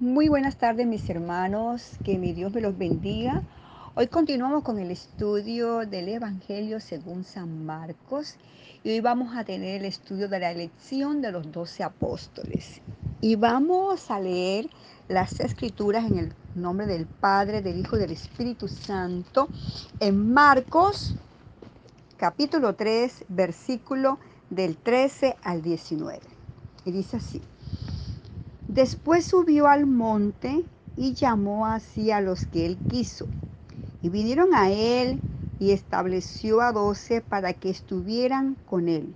Muy buenas tardes mis hermanos, que mi Dios me los bendiga. Hoy continuamos con el estudio del Evangelio según San Marcos y hoy vamos a tener el estudio de la elección de los doce apóstoles. Y vamos a leer las escrituras en el nombre del Padre, del Hijo y del Espíritu Santo en Marcos capítulo 3, versículo del 13 al 19. Y dice así. Después subió al monte y llamó así a los que él quiso. Y vinieron a él y estableció a doce para que estuvieran con él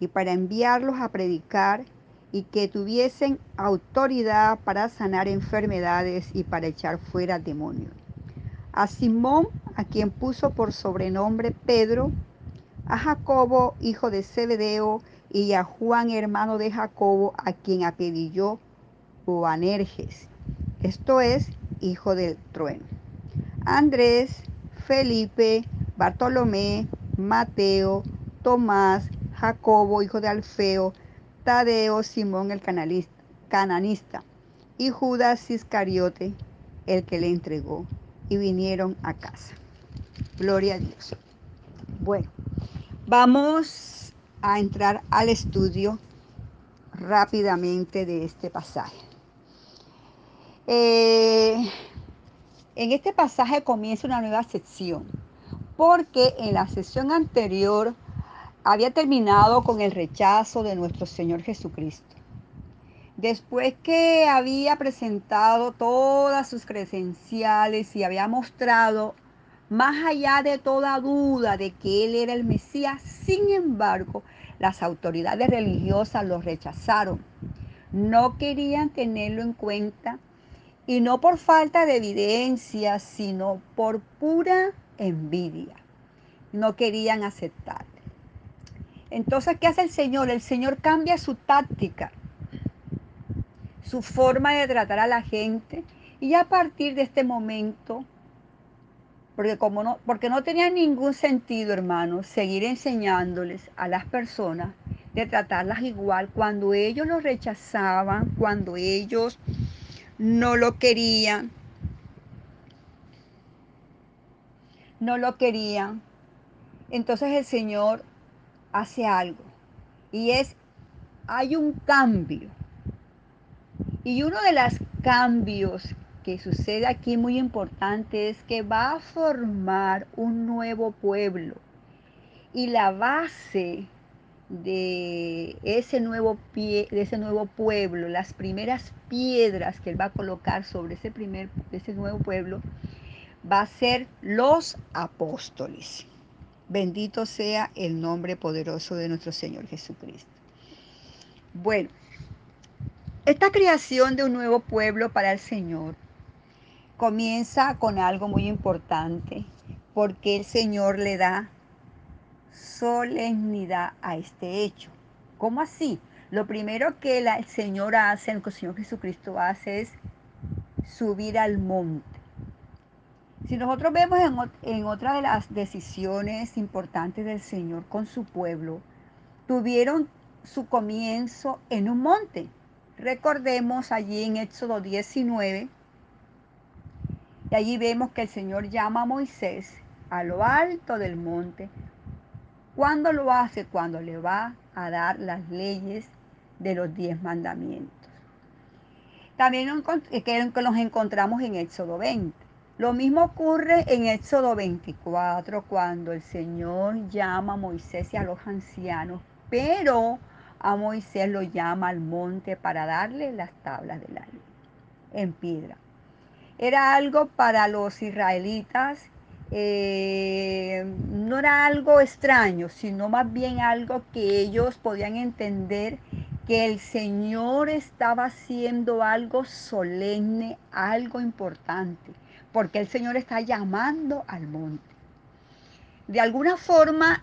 y para enviarlos a predicar y que tuviesen autoridad para sanar enfermedades y para echar fuera demonios. A Simón, a quien puso por sobrenombre Pedro, a Jacobo, hijo de Zebedeo, y a Juan, hermano de Jacobo, a quien apedilló Boanerges, esto es, hijo del trueno. Andrés, Felipe, Bartolomé, Mateo, Tomás, Jacobo, hijo de Alfeo, Tadeo, Simón el cananista, y Judas Iscariote, el que le entregó, y vinieron a casa. Gloria a Dios. Bueno, vamos a entrar al estudio rápidamente de este pasaje. Eh, en este pasaje comienza una nueva sección, porque en la sesión anterior había terminado con el rechazo de nuestro Señor Jesucristo. Después que había presentado todas sus credenciales y había mostrado, más allá de toda duda de que Él era el Mesías, sin embargo, las autoridades religiosas lo rechazaron. No querían tenerlo en cuenta y no por falta de evidencia, sino por pura envidia. No querían aceptarle. Entonces, ¿qué hace el Señor? El Señor cambia su táctica, su forma de tratar a la gente y a partir de este momento, porque, como no, porque no tenía ningún sentido, hermanos, seguir enseñándoles a las personas de tratarlas igual cuando ellos lo rechazaban, cuando ellos no lo querían. No lo querían. Entonces el Señor hace algo. Y es, hay un cambio. Y uno de los cambios que sucede aquí muy importante es que va a formar un nuevo pueblo. Y la base de ese nuevo pie, de ese nuevo pueblo, las primeras piedras que él va a colocar sobre ese primer ese nuevo pueblo va a ser los apóstoles. Bendito sea el nombre poderoso de nuestro Señor Jesucristo. Bueno, esta creación de un nuevo pueblo para el Señor comienza con algo muy importante, porque el Señor le da solemnidad a este hecho. ¿Cómo así? Lo primero que el Señor hace, el Señor Jesucristo hace es subir al monte. Si nosotros vemos en, en otra de las decisiones importantes del Señor con su pueblo, tuvieron su comienzo en un monte. Recordemos allí en Éxodo 19, y allí vemos que el Señor llama a Moisés a lo alto del monte ¿Cuándo lo hace? Cuando le va a dar las leyes de los diez mandamientos. También los encontramos en Éxodo 20. Lo mismo ocurre en Éxodo 24, cuando el Señor llama a Moisés y a los ancianos, pero a Moisés lo llama al monte para darle las tablas de la en piedra. Era algo para los israelitas eh, no era algo extraño, sino más bien algo que ellos podían entender que el Señor estaba haciendo algo solemne, algo importante, porque el Señor está llamando al monte. De alguna forma,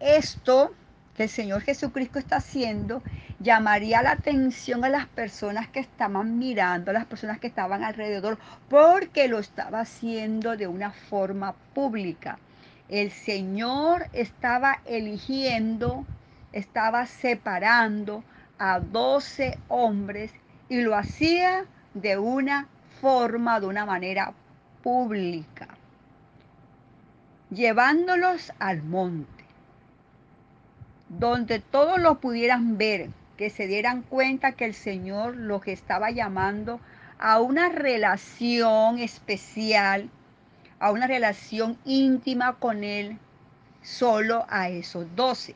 esto que el Señor Jesucristo está haciendo llamaría la atención a las personas que estaban mirando, a las personas que estaban alrededor, porque lo estaba haciendo de una forma pública. El Señor estaba eligiendo, estaba separando a doce hombres y lo hacía de una forma, de una manera pública, llevándolos al monte, donde todos lo pudieran ver, que se dieran cuenta que el Señor los estaba llamando a una relación especial, a una relación íntima con Él, solo a esos doce.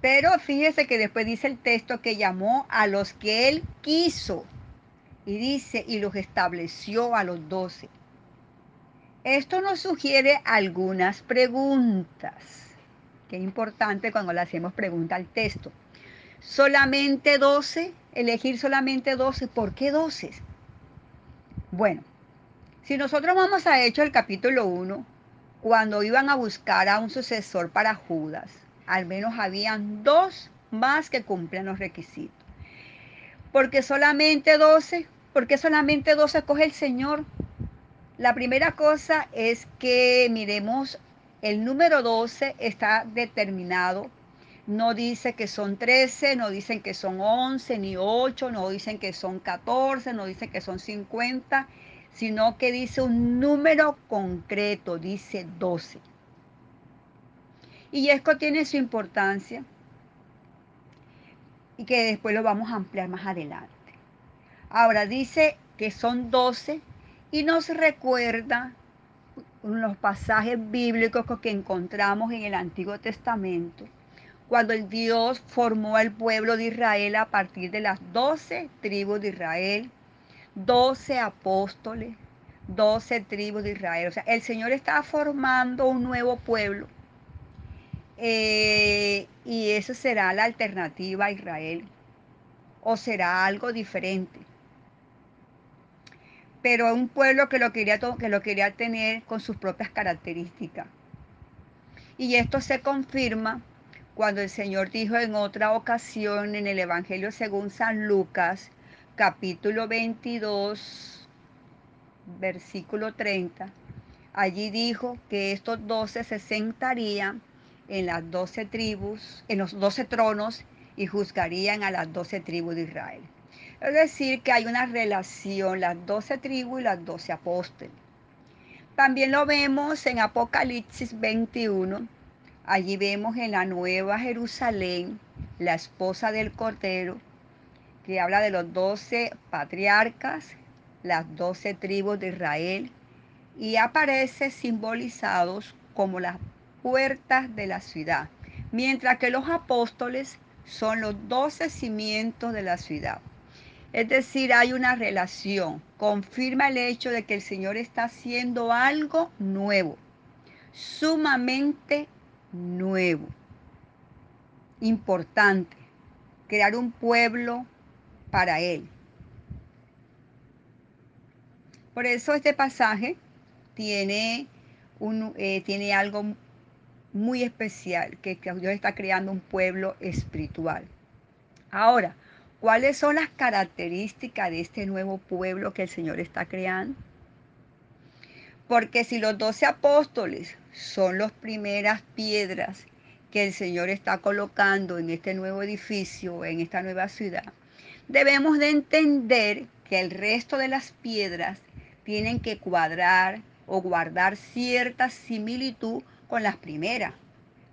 Pero fíjese que después dice el texto que llamó a los que Él quiso. Y dice, y los estableció a los doce. Esto nos sugiere algunas preguntas. Qué importante cuando le hacemos pregunta al texto. Solamente 12, elegir solamente 12. ¿Por qué 12? Bueno, si nosotros vamos a Hechos el capítulo 1, cuando iban a buscar a un sucesor para Judas, al menos habían dos más que cumplían los requisitos. Porque solamente 12, porque solamente 12 coge el Señor. La primera cosa es que miremos, el número 12 está determinado. No dice que son 13, no dicen que son 11, ni 8, no dicen que son 14, no dicen que son 50, sino que dice un número concreto, dice 12. Y esto tiene su importancia y que después lo vamos a ampliar más adelante. Ahora dice que son 12 y nos recuerda los pasajes bíblicos que encontramos en el Antiguo Testamento, cuando el Dios formó al pueblo de Israel a partir de las 12 tribus de Israel, 12 apóstoles, 12 tribus de Israel. O sea, el Señor está formando un nuevo pueblo eh, y eso será la alternativa a Israel. O será algo diferente. Pero un pueblo que lo quería, que lo quería tener con sus propias características. Y esto se confirma cuando el Señor dijo en otra ocasión en el Evangelio según San Lucas, capítulo 22, versículo 30. Allí dijo que estos doce se sentarían en las doce tribus, en los doce tronos y juzgarían a las doce tribus de Israel. Es decir, que hay una relación, las doce tribus y las doce apóstoles. También lo vemos en Apocalipsis 21. Allí vemos en la Nueva Jerusalén, la esposa del Cordero, que habla de los doce patriarcas, las doce tribus de Israel, y aparece simbolizados como las puertas de la ciudad, mientras que los apóstoles son los doce cimientos de la ciudad. Es decir, hay una relación. Confirma el hecho de que el Señor está haciendo algo nuevo, sumamente nuevo, importante, crear un pueblo para Él. Por eso este pasaje tiene, un, eh, tiene algo muy especial, que Dios está creando un pueblo espiritual. Ahora, ¿cuáles son las características de este nuevo pueblo que el Señor está creando? Porque si los doce apóstoles son las primeras piedras que el Señor está colocando en este nuevo edificio, en esta nueva ciudad, debemos de entender que el resto de las piedras tienen que cuadrar o guardar cierta similitud con las primeras.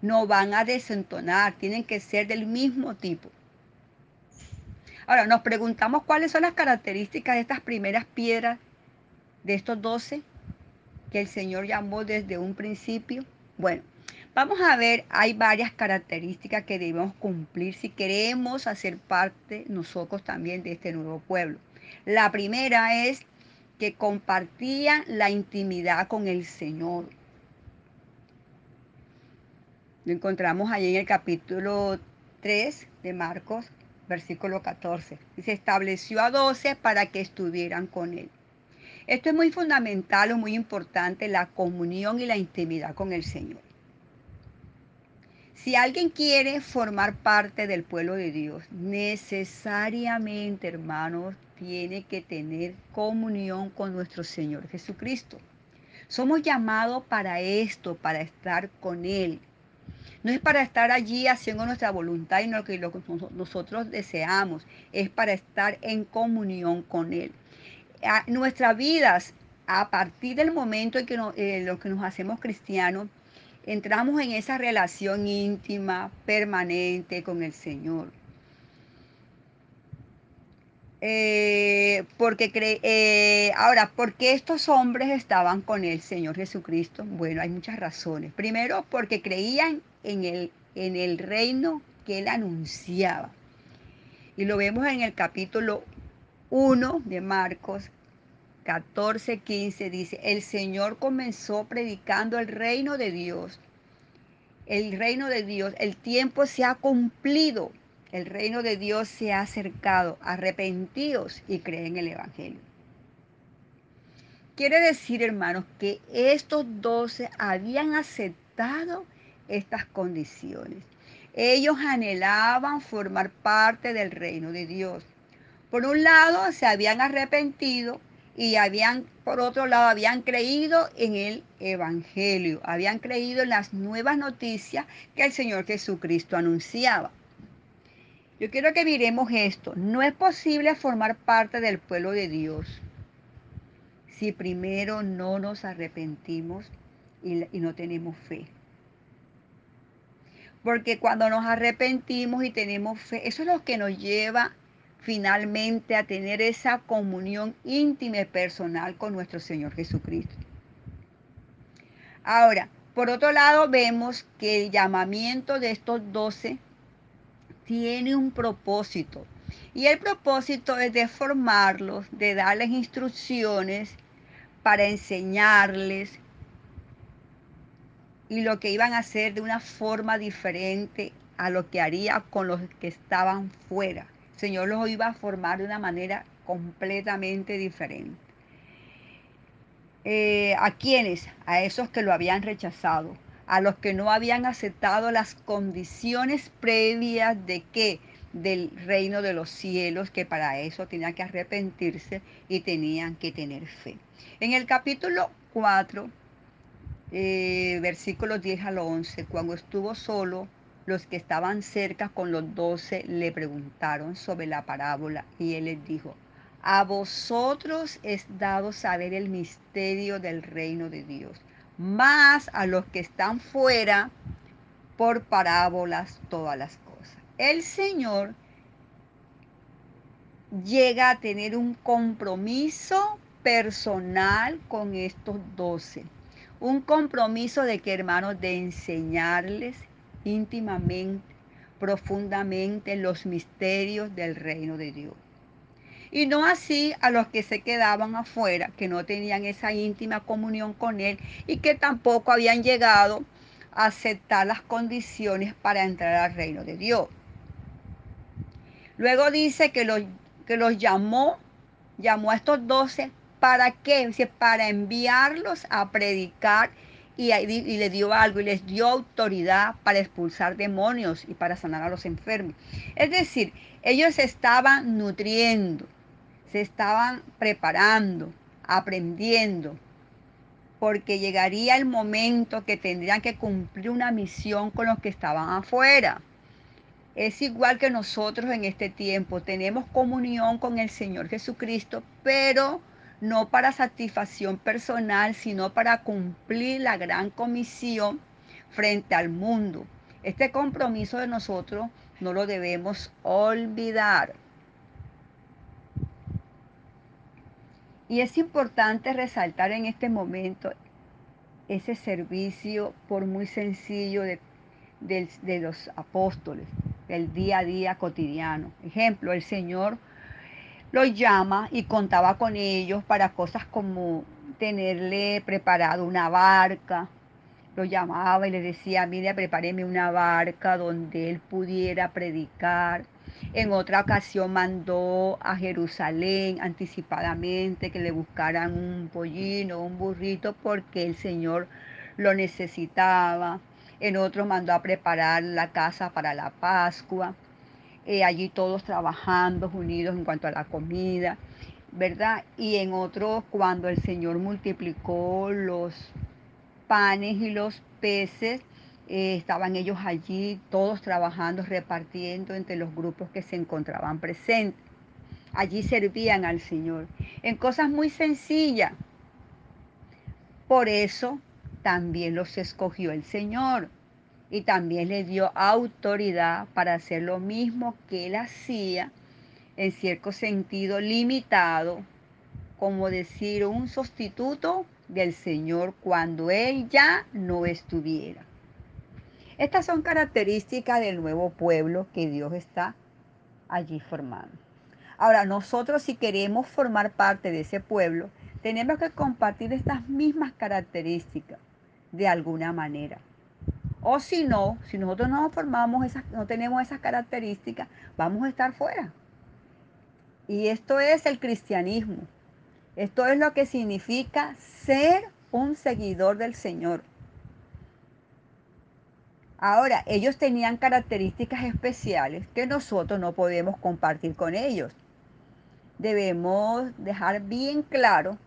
No van a desentonar, tienen que ser del mismo tipo. Ahora, nos preguntamos cuáles son las características de estas primeras piedras, de estos doce, que el Señor llamó desde un principio. Bueno, vamos a ver, hay varias características que debemos cumplir si queremos hacer parte nosotros también de este nuevo pueblo. La primera es que compartían la intimidad con el Señor. Lo encontramos allí en el capítulo 3 de Marcos, versículo 14. Y se estableció a 12 para que estuvieran con él. Esto es muy fundamental o muy importante, la comunión y la intimidad con el Señor. Si alguien quiere formar parte del pueblo de Dios, necesariamente, hermanos, tiene que tener comunión con nuestro Señor Jesucristo. Somos llamados para esto, para estar con Él, No es para estar allí haciendo nuestra voluntad y lo que, nosotros deseamos, es para estar en comunión con Él. A nuestras vidas, a partir del momento en que, no, eh, que nos hacemos cristianos, entramos en esa relación íntima, permanente con el Señor. Eh, porque cre eh, ahora, ¿por qué estos hombres estaban con el Señor Jesucristo? Bueno, hay muchas razones. Primero, porque creían en el, en el reino que él anunciaba. Y lo vemos en el capítulo 1 de Marcos 14, 15. Dice, el Señor comenzó predicando el reino de Dios. El reino de Dios, el tiempo se ha cumplido el reino de Dios se ha acercado. Arrepentíos y creen en el Evangelio. Quiere decir, hermanos, que estos doce habían aceptado estas condiciones. Ellos anhelaban formar parte del reino de Dios. Por un lado, se habían arrepentido y habían, por otro lado, habían creído en el Evangelio, habían creído en las nuevas noticias que el Señor Jesucristo anunciaba. Yo quiero que miremos esto. No es posible formar parte del pueblo de Dios si primero no nos arrepentimos y, no tenemos fe. Porque cuando nos arrepentimos y tenemos fe, eso es lo que nos lleva finalmente a tener esa comunión íntima y personal con nuestro Señor Jesucristo. Ahora, por otro lado, vemos que el llamamiento de estos doce tiene un propósito. Y el propósito es de formarlos, de darles instrucciones para enseñarles y lo que iban a hacer de una forma diferente a lo que haría con los que estaban fuera. El Señor los iba a formar de una manera completamente diferente. Eh, ¿A quiénes? A esos que lo habían rechazado, a los que no habían aceptado las condiciones previas de qué? Del reino de los cielos, que para eso tenían que arrepentirse y tenían que tener fe. En el capítulo 4, eh, versículos 10 al 11, cuando estuvo solo, los que estaban cerca con los doce le preguntaron sobre la parábola y él les dijo, a vosotros es dado saber el misterio del reino de Dios más a los que están fuera por parábolas todas las cosas. El Señor llega a tener un compromiso personal con estos doce. Un compromiso de que, hermanos, de enseñarles íntimamente, profundamente los misterios del reino de Dios y no así a los que se quedaban afuera, que no tenían esa íntima comunión con Él y que tampoco habían llegado a aceptar las condiciones para entrar al reino de Dios. Luego dice que los, que los llamó, llamó a estos doce, ¿para qué? Dice, para enviarlos a predicar y, y le dio algo y les dio autoridad para expulsar demonios y para sanar a los enfermos. Es decir, ellos estaban nutriendo, se estaban preparando, aprendiendo, porque llegaría el momento que tendrían que cumplir una misión con los que estaban afuera. Es igual que nosotros en este tiempo, tenemos comunión con el Señor Jesucristo, pero no para satisfacción personal, sino para cumplir la gran comisión frente al mundo. Este compromiso de nosotros no lo debemos olvidar. Y es importante resaltar en este momento ese servicio, por muy sencillo, de, de, los apóstoles, del día a día cotidiano. Ejemplo, el Señor los llama y contaba con ellos para cosas como tenerle preparado una barca. Lo llamaba y le decía, mire, prepáreme una barca donde él pudiera predicar en otra ocasión mandó a Jerusalén anticipadamente que le buscaran un pollino, un burrito, porque el Señor lo necesitaba. En otro mandó a preparar la casa para la Pascua. Eh, allí todos trabajando, unidos en cuanto a la comida, ¿verdad? Y en otro, cuando el Señor multiplicó los panes y los peces, Eh, estaban ellos allí, todos trabajando, repartiendo entre los grupos que se encontraban presentes. Allí servían al Señor en cosas muy sencillas. Por eso también los escogió el Señor y también les dio autoridad para hacer lo mismo que él hacía, en cierto sentido limitado, como decir un sustituto del Señor cuando él ya no estuviera. Estas son características del nuevo pueblo que Dios está allí formando. Ahora, nosotros si queremos formar parte de ese pueblo, tenemos que compartir estas mismas características de alguna manera. O si no, si nosotros no formamos esas, no tenemos esas características, vamos a estar fuera. Y esto es el cristianismo. Esto es lo que significa ser un seguidor del Señor. Ahora, ellos tenían características especiales que nosotros no podemos compartir con ellos. Debemos dejar bien claro,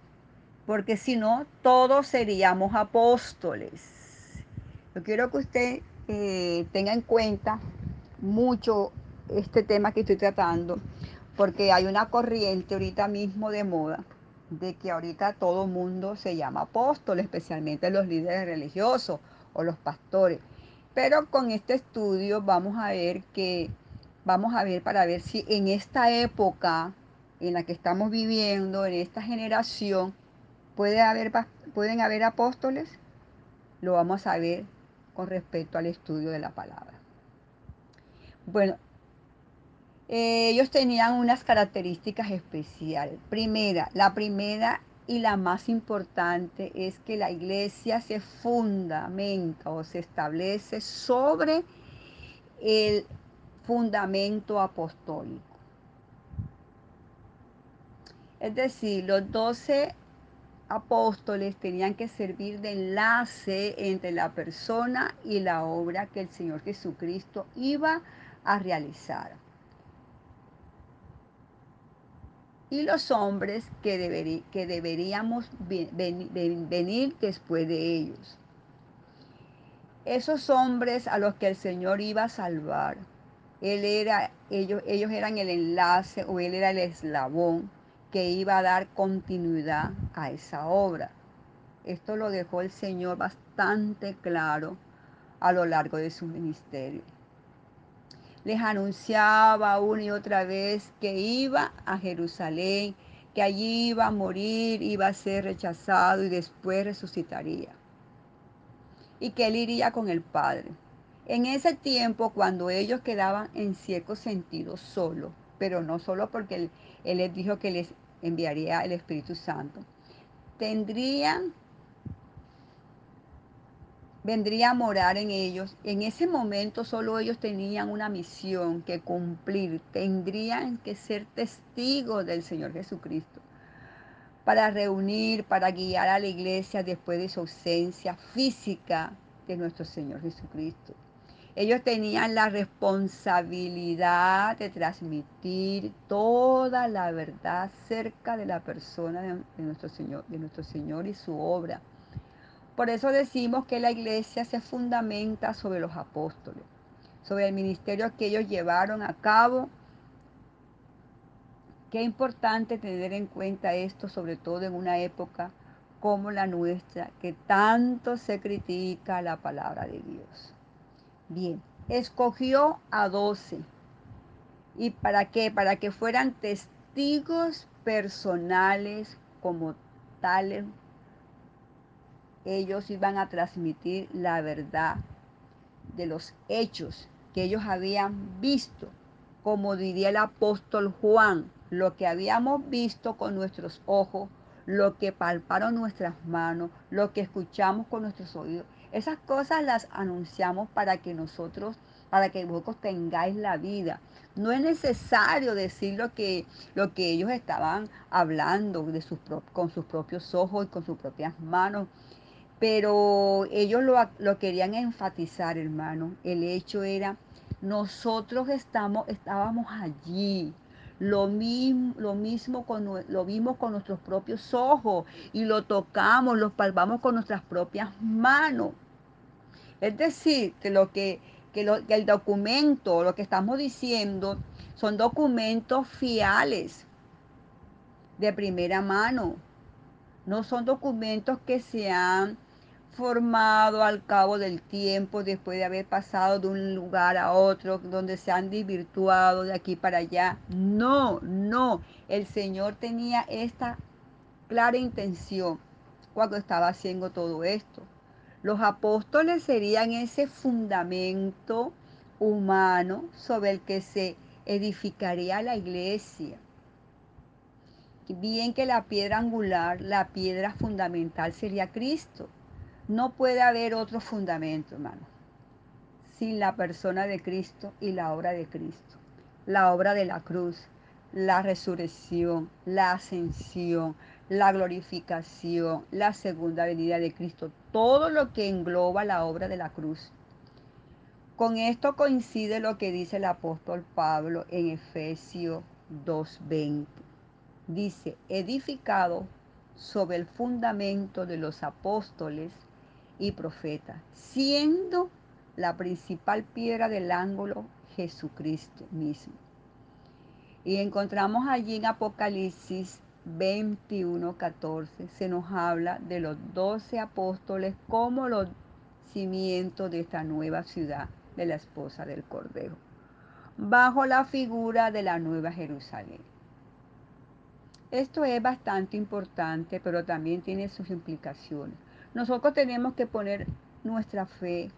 porque si no, todos seríamos apóstoles. Yo quiero que usted eh, tenga en cuenta mucho este tema que estoy tratando, porque hay una corriente ahorita mismo de moda de que ahorita todo mundo se llama apóstol, especialmente los líderes religiosos o los pastores. Pero con este estudio vamos a ver que vamos a ver para ver si en esta época en la que estamos viviendo, en esta generación, puede haber, pueden haber apóstoles. Lo vamos a ver con respecto al estudio de la palabra. Bueno, eh, ellos tenían unas características especiales. Primera, la primera y la más importante es que la iglesia se fundamenta o se establece sobre el fundamento apostólico. Es decir, los doce apóstoles tenían que servir de enlace entre la persona y la obra que el Señor Jesucristo iba a realizar. Y los hombres que, que deberíamos venir después de ellos. Esos hombres a los que el Señor iba a salvar, él era, ellos, ellos eran el enlace o él era el eslabón que iba a dar continuidad a esa obra. Esto lo dejó el Señor bastante claro a lo largo de su ministerio. Les anunciaba una y otra vez que iba a Jerusalén, que allí iba a morir, iba a ser rechazado y después resucitaría. Y que él iría con el Padre. En ese tiempo, cuando ellos quedaban en cierto sentido solos, pero no solo porque él les dijo que les enviaría el Espíritu Santo. Tendrían, vendría a morar en ellos. En ese momento solo ellos tenían una misión que cumplir. Tendrían que ser testigos del Señor Jesucristo para reunir, para guiar a la iglesia después de su ausencia física de nuestro Señor Jesucristo. Ellos tenían la responsabilidad de transmitir toda la verdad cerca de la persona de, nuestro Señor, de nuestro Señor y su obra. Por eso decimos que la iglesia se fundamenta sobre los apóstoles, sobre el ministerio que ellos llevaron a cabo. Qué importante tener en cuenta esto, sobre todo en una época como la nuestra, que tanto se critica la palabra de Dios. Bien, escogió a doce. ¿Y para qué? Para que fueran testigos personales como tales. Ellos iban a transmitir la verdad de los hechos que ellos habían visto, como diría el apóstol Juan, lo que habíamos visto con nuestros ojos, lo que palparon nuestras manos, lo que escuchamos con nuestros oídos. Esas cosas las anunciamos para que nosotros, para que vosotros tengáis la vida. No es necesario decir lo que, lo que ellos estaban hablando de sus, con sus propios ojos y con sus propias manos, pero ellos lo, lo querían enfatizar, hermano. El hecho era, nosotros estamos, estábamos allí, lo mismo, lo mismo con, lo vimos con nuestros propios ojos y lo tocamos, lo palpamos con nuestras propias manos. Es decir, que, lo que, que, lo, que el documento, lo que estamos diciendo, son documentos fiables, de primera mano. No son documentos que se han formado al cabo del tiempo, después de haber pasado de un lugar a otro, donde se han desvirtuado de aquí para allá. No, no. El Señor tenía esta clara intención cuando estaba haciendo todo esto. Los apóstoles serían ese fundamento humano sobre el que se edificaría la iglesia. Bien que la piedra angular, la piedra fundamental sería Cristo. No puede haber otro fundamento, hermano, sin la persona de Cristo y la obra de Cristo. La obra de la cruz, la resurrección, la ascensión, la glorificación, la segunda venida de Cristo, todo lo que engloba la obra de la cruz. Con esto coincide lo que dice el apóstol Pablo en Efesios 2.20. Dice, edificado sobre el fundamento de los apóstoles y profetas, siendo la principal piedra del ángulo Jesucristo mismo. Y encontramos allí en Apocalipsis 21, 14, se nos habla de los doce apóstoles como los cimientos de esta nueva ciudad de la esposa del Cordero, bajo la figura de la nueva Jerusalén. Esto es bastante importante, pero también tiene sus implicaciones. Nosotros tenemos que poner nuestra fe,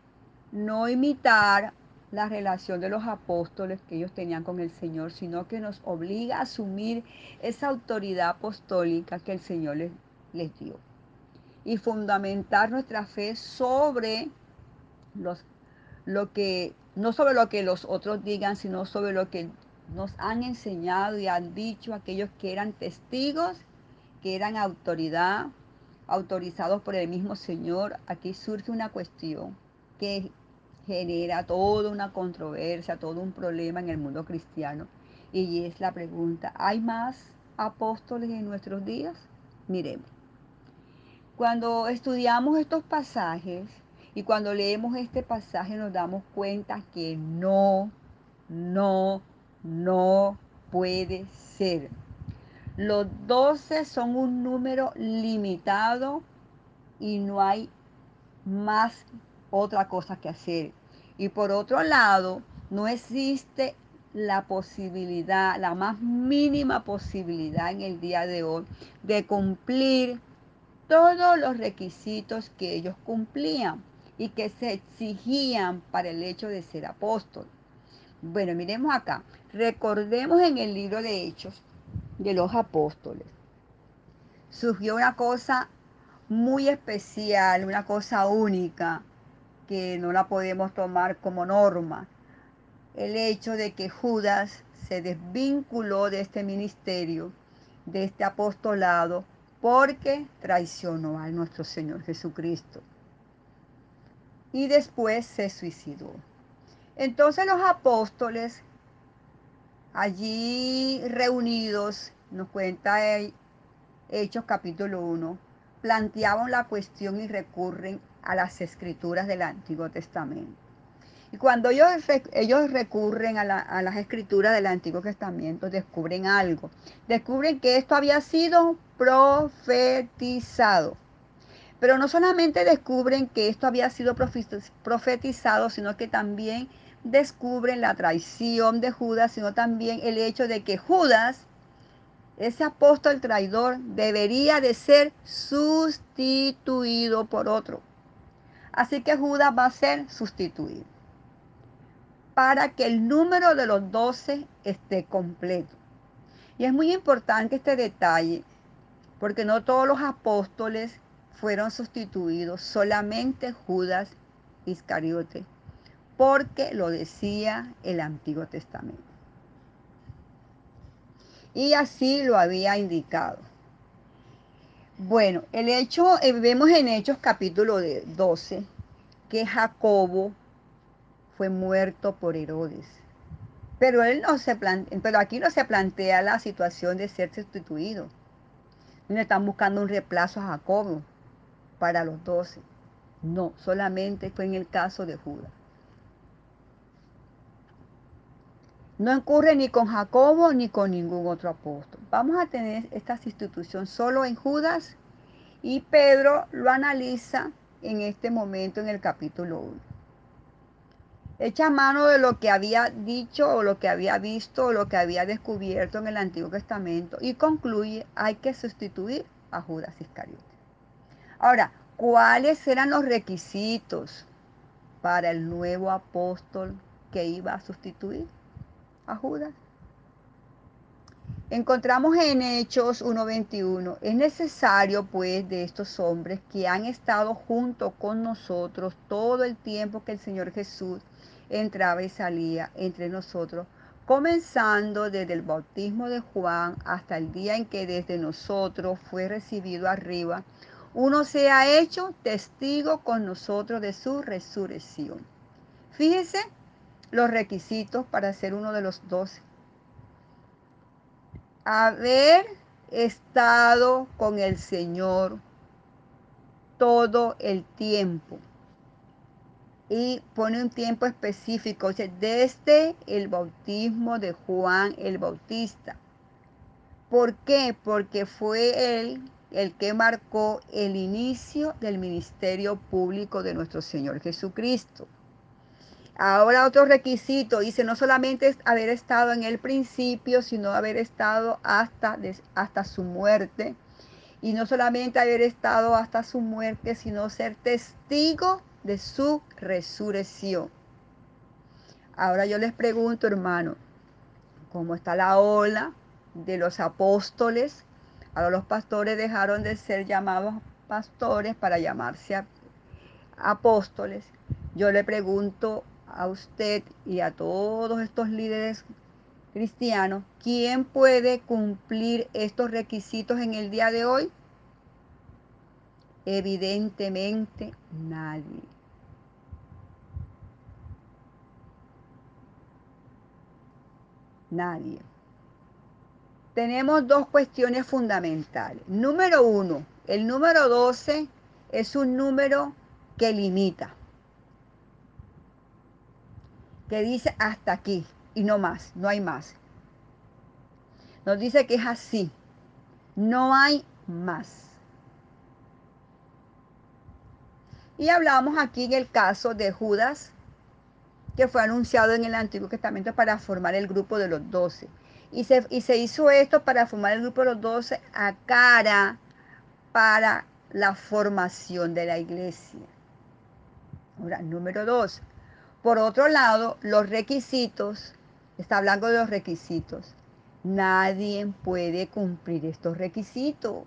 no imitar la relación de los apóstoles que ellos tenían con el Señor, sino que nos obliga a asumir esa autoridad apostólica que el Señor les, les dio. Y fundamentar nuestra fe sobre los, lo que, no sobre lo que los otros digan, sino sobre lo que nos han enseñado y han dicho aquellos que eran testigos, que eran autoridad, autorizados por el mismo Señor. Aquí surge una cuestión que genera toda una controversia, todo un problema en el mundo cristiano. Y es la pregunta, ¿hay más apóstoles en nuestros días? Miremos. Cuando estudiamos estos pasajes y cuando leemos este pasaje nos damos cuenta que no, no, no puede ser. Los 12 son un número limitado y no hay más otra cosa que hacer. Y por otro lado, no existe la posibilidad, la más mínima posibilidad en el día de hoy de cumplir todos los requisitos que ellos cumplían y que se exigían para el hecho de ser apóstol. Bueno, miremos acá. Recordemos en el libro de Hechos de los apóstoles. Surgió una cosa muy especial, una cosa única, que no la podemos tomar como norma. El hecho de que Judas se desvinculó de este ministerio, de este apostolado, porque traicionó a nuestro Señor Jesucristo. Y después se suicidó. Entonces los apóstoles allí reunidos, nos cuenta Hechos capítulo 1, planteaban la cuestión y recurren a las escrituras del Antiguo Testamento. Y cuando ellos, ellos recurren a, a, las escrituras del Antiguo Testamento, descubren algo. Descubren que esto había sido profetizado. Pero no solamente descubren que esto había sido profetizado, sino que también descubren la traición de Judas, sino también el hecho de que Judas, ese apóstol traidor, debería de ser sustituido por otro. Así que Judas va a ser sustituido para que el número de los doce esté completo. Y es muy importante este detalle, porque no todos los apóstoles fueron sustituidos, solamente Judas Iscariote porque lo decía el Antiguo Testamento. Y así lo había indicado. Bueno, el hecho, eh, vemos en Hechos capítulo 12 que Jacobo fue muerto por Herodes. Pero, él no se pero aquí no se plantea la situación de ser sustituido. No están buscando un reemplazo a Jacobo para los doce. No, solamente fue en el caso de Judas. No ocurre ni con Jacobo ni con ningún otro apóstol. Vamos a tener esta sustitución solo en Judas y Pedro lo analiza en este momento en el capítulo 1. Echa mano de lo que había dicho o lo que había visto o lo que había descubierto en el Antiguo Testamento y concluye, hay que sustituir a Judas Iscariote. Ahora, ¿cuáles eran los requisitos para el nuevo apóstol que iba a sustituir a Judas? Encontramos en Hechos 1.21, es necesario pues de estos hombres que han estado junto con nosotros todo el tiempo que el Señor Jesús entraba y salía entre nosotros, comenzando desde el bautismo de Juan hasta el día en que desde nosotros fue recibido arriba, uno se ha hecho testigo con nosotros de su resurrección. Fíjese los requisitos para ser uno de los doce haber estado con el Señor todo el tiempo. Y pone un tiempo específico, o sea, desde el bautismo de Juan el Bautista. ¿Por qué? Porque fue él el que marcó el inicio del ministerio público de nuestro Señor Jesucristo. Ahora otro requisito, dice, no solamente haber estado en el principio, sino haber estado hasta, hasta su muerte. Y no solamente haber estado hasta su muerte, sino ser testigo de su resurrección. Ahora yo les pregunto, hermano, ¿cómo está la ola de los apóstoles? Ahora los pastores dejaron de ser llamados pastores para llamarse apóstoles. Yo le pregunto a usted y a todos estos líderes cristianos, ¿quién puede cumplir estos requisitos en el día de hoy? Evidentemente nadie. Nadie. Tenemos dos cuestiones fundamentales. Número uno, el número 12 es un número que limita que dice hasta aquí y no más, no hay más. Nos dice que es así, no hay más. Y hablamos aquí en el caso de Judas, que fue anunciado en el Antiguo Testamento para formar el grupo de los doce. Y se, y se hizo esto para formar el grupo de los doce a cara para la formación de la iglesia. Ahora, número dos, por otro lado, los requisitos, está hablando de los requisitos. Nadie puede cumplir estos requisitos.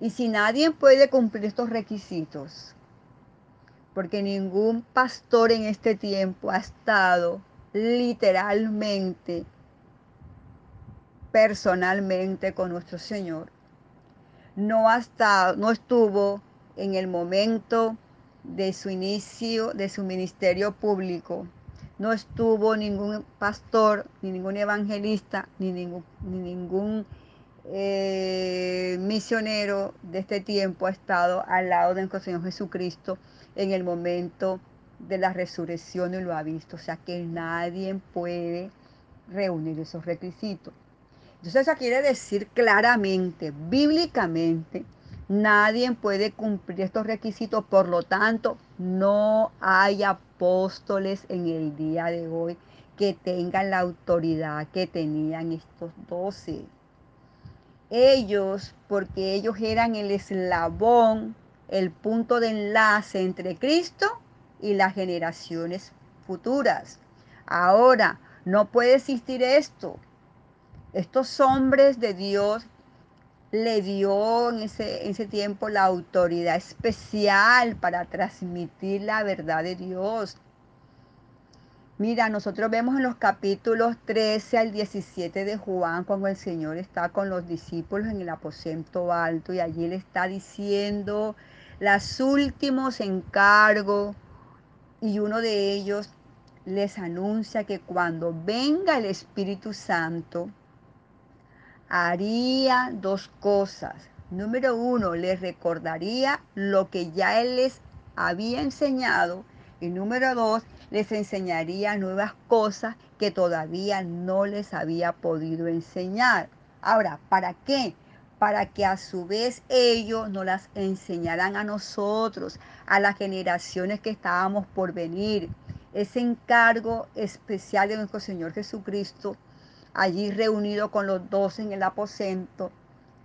Y si nadie puede cumplir estos requisitos, porque ningún pastor en este tiempo ha estado literalmente, personalmente con nuestro Señor, no, ha estado, no estuvo en el momento de su inicio, de su ministerio público, no estuvo ningún pastor, ni ningún evangelista, ni ningún, ni ningún eh, misionero de este tiempo ha estado al lado de nuestro Señor Jesucristo en el momento de la resurrección y lo ha visto. O sea que nadie puede reunir esos requisitos. Entonces eso quiere decir claramente, bíblicamente, Nadie puede cumplir estos requisitos, por lo tanto, no hay apóstoles en el día de hoy que tengan la autoridad que tenían estos doce. Ellos, porque ellos eran el eslabón, el punto de enlace entre Cristo y las generaciones futuras. Ahora, no puede existir esto. Estos hombres de Dios le dio en ese, ese tiempo la autoridad especial para transmitir la verdad de Dios. Mira, nosotros vemos en los capítulos 13 al 17 de Juan, cuando el Señor está con los discípulos en el aposento alto y allí le está diciendo los últimos encargos y uno de ellos les anuncia que cuando venga el Espíritu Santo, haría dos cosas. Número uno, les recordaría lo que ya Él les había enseñado. Y número dos, les enseñaría nuevas cosas que todavía no les había podido enseñar. Ahora, ¿para qué? Para que a su vez ellos nos las enseñaran a nosotros, a las generaciones que estábamos por venir. Ese encargo especial de nuestro Señor Jesucristo, allí reunido con los dos en el aposento,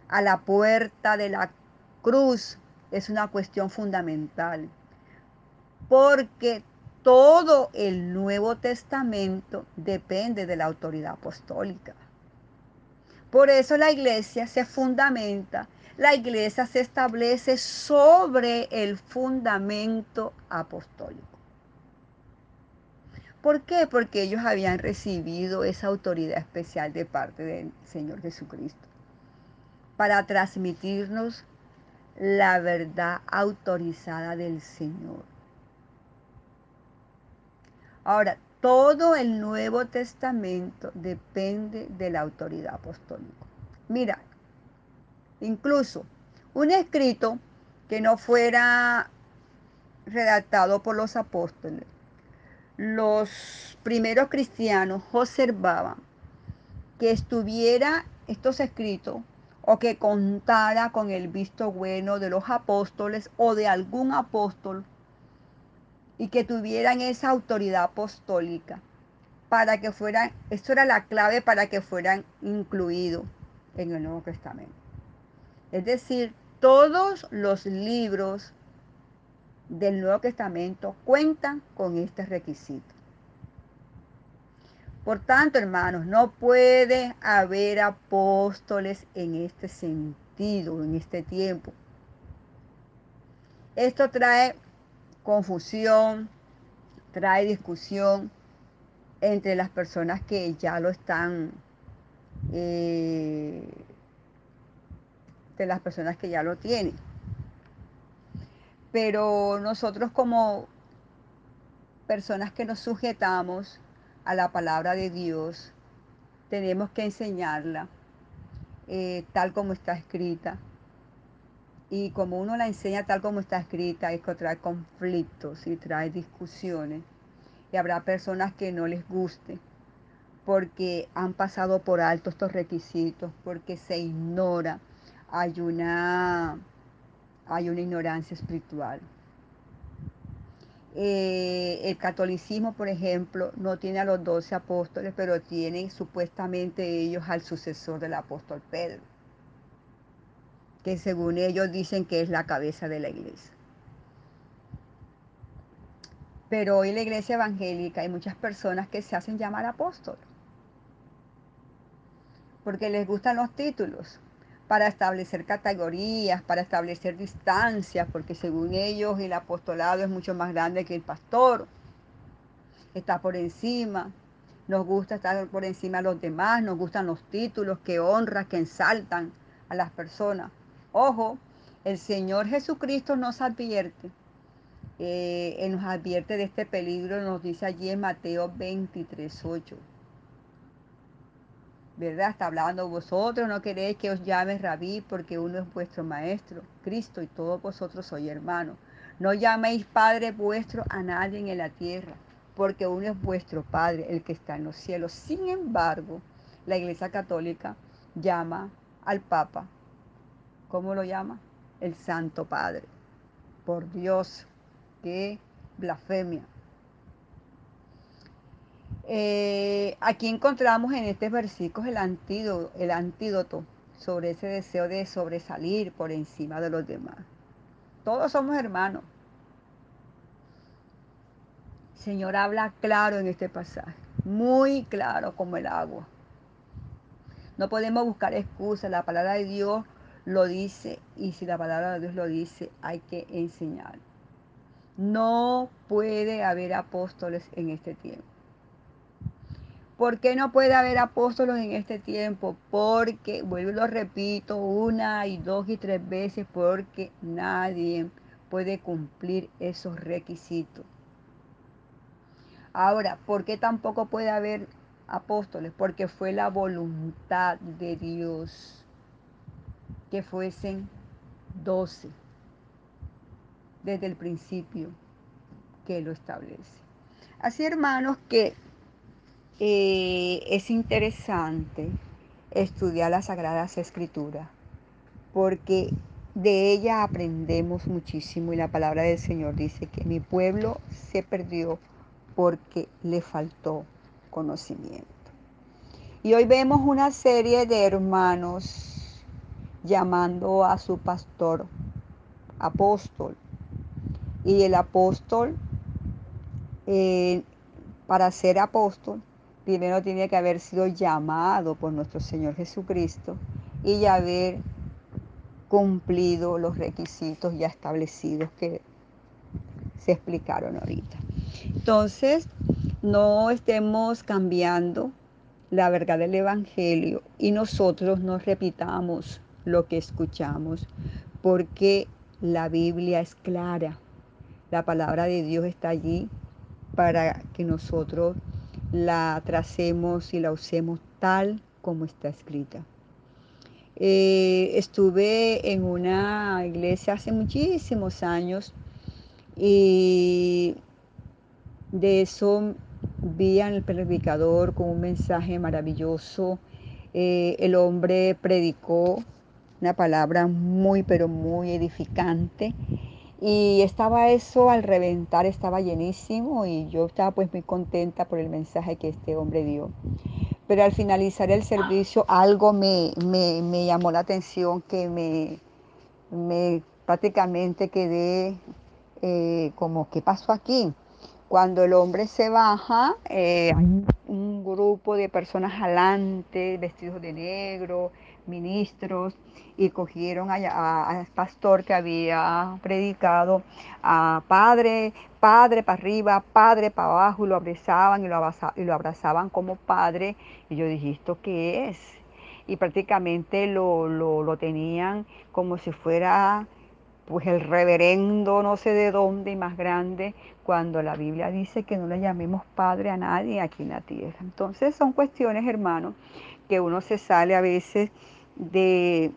a la puerta de la cruz, es una cuestión fundamental. Porque todo el Nuevo Testamento depende de la autoridad apostólica. Por eso la iglesia se fundamenta, la iglesia se establece sobre el fundamento apostólico. ¿Por qué? Porque ellos habían recibido esa autoridad especial de parte del Señor Jesucristo para transmitirnos la verdad autorizada del Señor. Ahora, todo el Nuevo Testamento depende de la autoridad apostólica. Mira, incluso un escrito que no fuera redactado por los apóstoles, los primeros cristianos observaban que estuviera estos escritos o que contara con el visto bueno de los apóstoles o de algún apóstol y que tuvieran esa autoridad apostólica para que fueran, esto era la clave para que fueran incluidos en el Nuevo Testamento. Es decir, todos los libros del Nuevo Testamento cuentan con este requisito. Por tanto, hermanos, no puede haber apóstoles en este sentido, en este tiempo. Esto trae confusión, trae discusión entre las personas que ya lo están, eh, de las personas que ya lo tienen. Pero nosotros como personas que nos sujetamos a la palabra de Dios, tenemos que enseñarla eh, tal como está escrita, y como uno la enseña tal como está escrita, es que trae conflictos y trae discusiones. Y habrá personas que no les guste porque han pasado por alto estos requisitos, porque se ignora. Hay una, hay una ignorancia espiritual. Eh, el catolicismo, por ejemplo, no tiene a los doce apóstoles, pero tienen supuestamente ellos al sucesor del apóstol Pedro que según ellos dicen que es la cabeza de la iglesia. Pero hoy la iglesia evangélica hay muchas personas que se hacen llamar apóstoles, porque les gustan los títulos, para establecer categorías, para establecer distancias, porque según ellos el apostolado es mucho más grande que el pastor, está por encima, nos gusta estar por encima de los demás, nos gustan los títulos que honran, que ensaltan a las personas. Ojo, el Señor Jesucristo nos advierte, eh, nos advierte de este peligro, nos dice allí en Mateo 23, 8. ¿Verdad? Está hablando vosotros, no queréis que os llame rabí porque uno es vuestro maestro, Cristo, y todos vosotros sois hermanos. No llaméis Padre vuestro a nadie en la tierra, porque uno es vuestro Padre, el que está en los cielos. Sin embargo, la Iglesia Católica llama al Papa ¿cómo lo llama? El Santo Padre. Por Dios, qué blasfemia. Eh, aquí encontramos en este versículo el antídoto, el antídoto sobre ese deseo de sobresalir por encima de los demás. Todos somos hermanos. Señor habla claro en este pasaje, muy claro como el agua. No podemos buscar excusas, la palabra de Dios lo dice y si la palabra de Dios lo dice, hay que enseñar. No puede haber apóstoles en este tiempo. ¿Por qué no puede haber apóstoles en este tiempo? Porque, vuelvo y lo repito una y dos y tres veces, porque nadie puede cumplir esos requisitos. Ahora, ¿por qué tampoco puede haber apóstoles? Porque fue la voluntad de Dios que fuesen 12, desde el principio que lo establece. Así, hermanos, que eh, es interesante estudiar las Sagradas Escrituras, porque de ella aprendemos muchísimo y la palabra del Señor dice que mi pueblo se perdió porque le faltó conocimiento. Y hoy vemos una serie de hermanos llamando a su pastor apóstol. Y el apóstol, eh, para ser apóstol, primero tiene que haber sido llamado por nuestro Señor Jesucristo y haber cumplido los requisitos ya establecidos que se explicaron ahorita. Entonces, no estemos cambiando la verdad del Evangelio y nosotros no repitamos lo que escuchamos, porque la Biblia es clara, la palabra de Dios está allí para que nosotros la tracemos y la usemos tal como está escrita. Eh, estuve en una iglesia hace muchísimos años y de eso vi al predicador con un mensaje maravilloso. Eh, el hombre predicó una palabra muy, pero muy edificante. Y estaba eso al reventar, estaba llenísimo y yo estaba pues muy contenta por el mensaje que este hombre dio. Pero al finalizar el servicio algo me, me, llamó la atención que me, me prácticamente quedé eh, como, ¿qué pasó aquí? Cuando el hombre se baja, eh, hay un grupo de personas adelante, vestidos de negro, ministros, y cogieron al pastor que había predicado a padre, padre para arriba, padre para abajo, y lo abrazaban y lo, abrazaban, y lo abrazaban como padre. Y yo dije, ¿esto qué es? Y prácticamente lo, lo, lo tenían como si fuera pues el reverendo no sé de dónde y más grande, cuando la Biblia dice que no le llamemos padre a nadie aquí en la tierra. Entonces son cuestiones, hermanos, que uno se sale a veces de,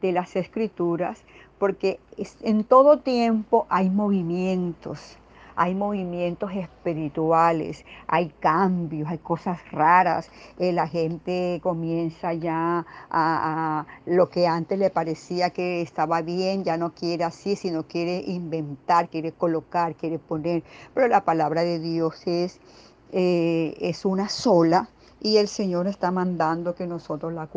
de las escrituras, porque en todo tiempo hay movimientos, hay movimientos espirituales, hay cambios, hay cosas raras. Eh, la gente comienza ya a, lo que antes le parecía que estaba bien, ya no quiere así, sino quiere inventar, quiere colocar, quiere poner. Pero la palabra de Dios es, eh, es una sola y el Señor está mandando que nosotros la,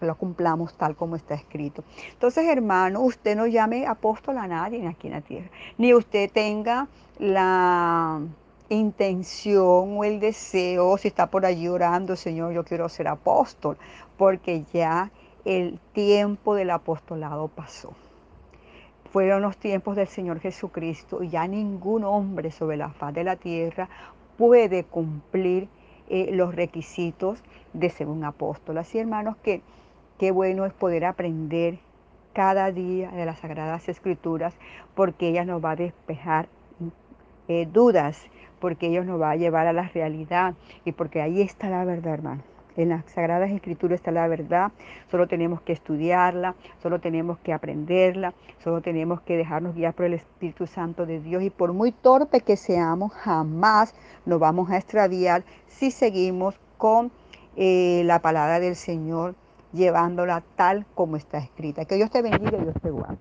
la, cumplamos tal como está escrito. Entonces, hermano, usted no llame apóstol a nadie aquí en la tierra, ni usted tenga la intención o el deseo, si está por allí orando, Señor, yo quiero ser apóstol, porque ya el tiempo del apostolado pasó. Fueron los tiempos del Señor Jesucristo y ya ningún hombre sobre la faz de la tierra puede cumplir eh, los requisitos de ser un apóstol. Así, hermanos, que qué bueno es poder aprender cada día de las Sagradas Escrituras, porque ellas nos va a despejar eh, dudas, porque ellos nos va a llevar a la realidad y porque ahí está la verdad, hermano. En las Sagradas Escrituras está la verdad, solo tenemos que estudiarla, solo tenemos que aprenderla, solo tenemos que dejarnos guiar por el Espíritu Santo de Dios y por muy torpe que seamos, jamás nos vamos a extraviar si seguimos con eh, la palabra del Señor, llevándola tal como está escrita. Que Dios te bendiga y Dios te guarde.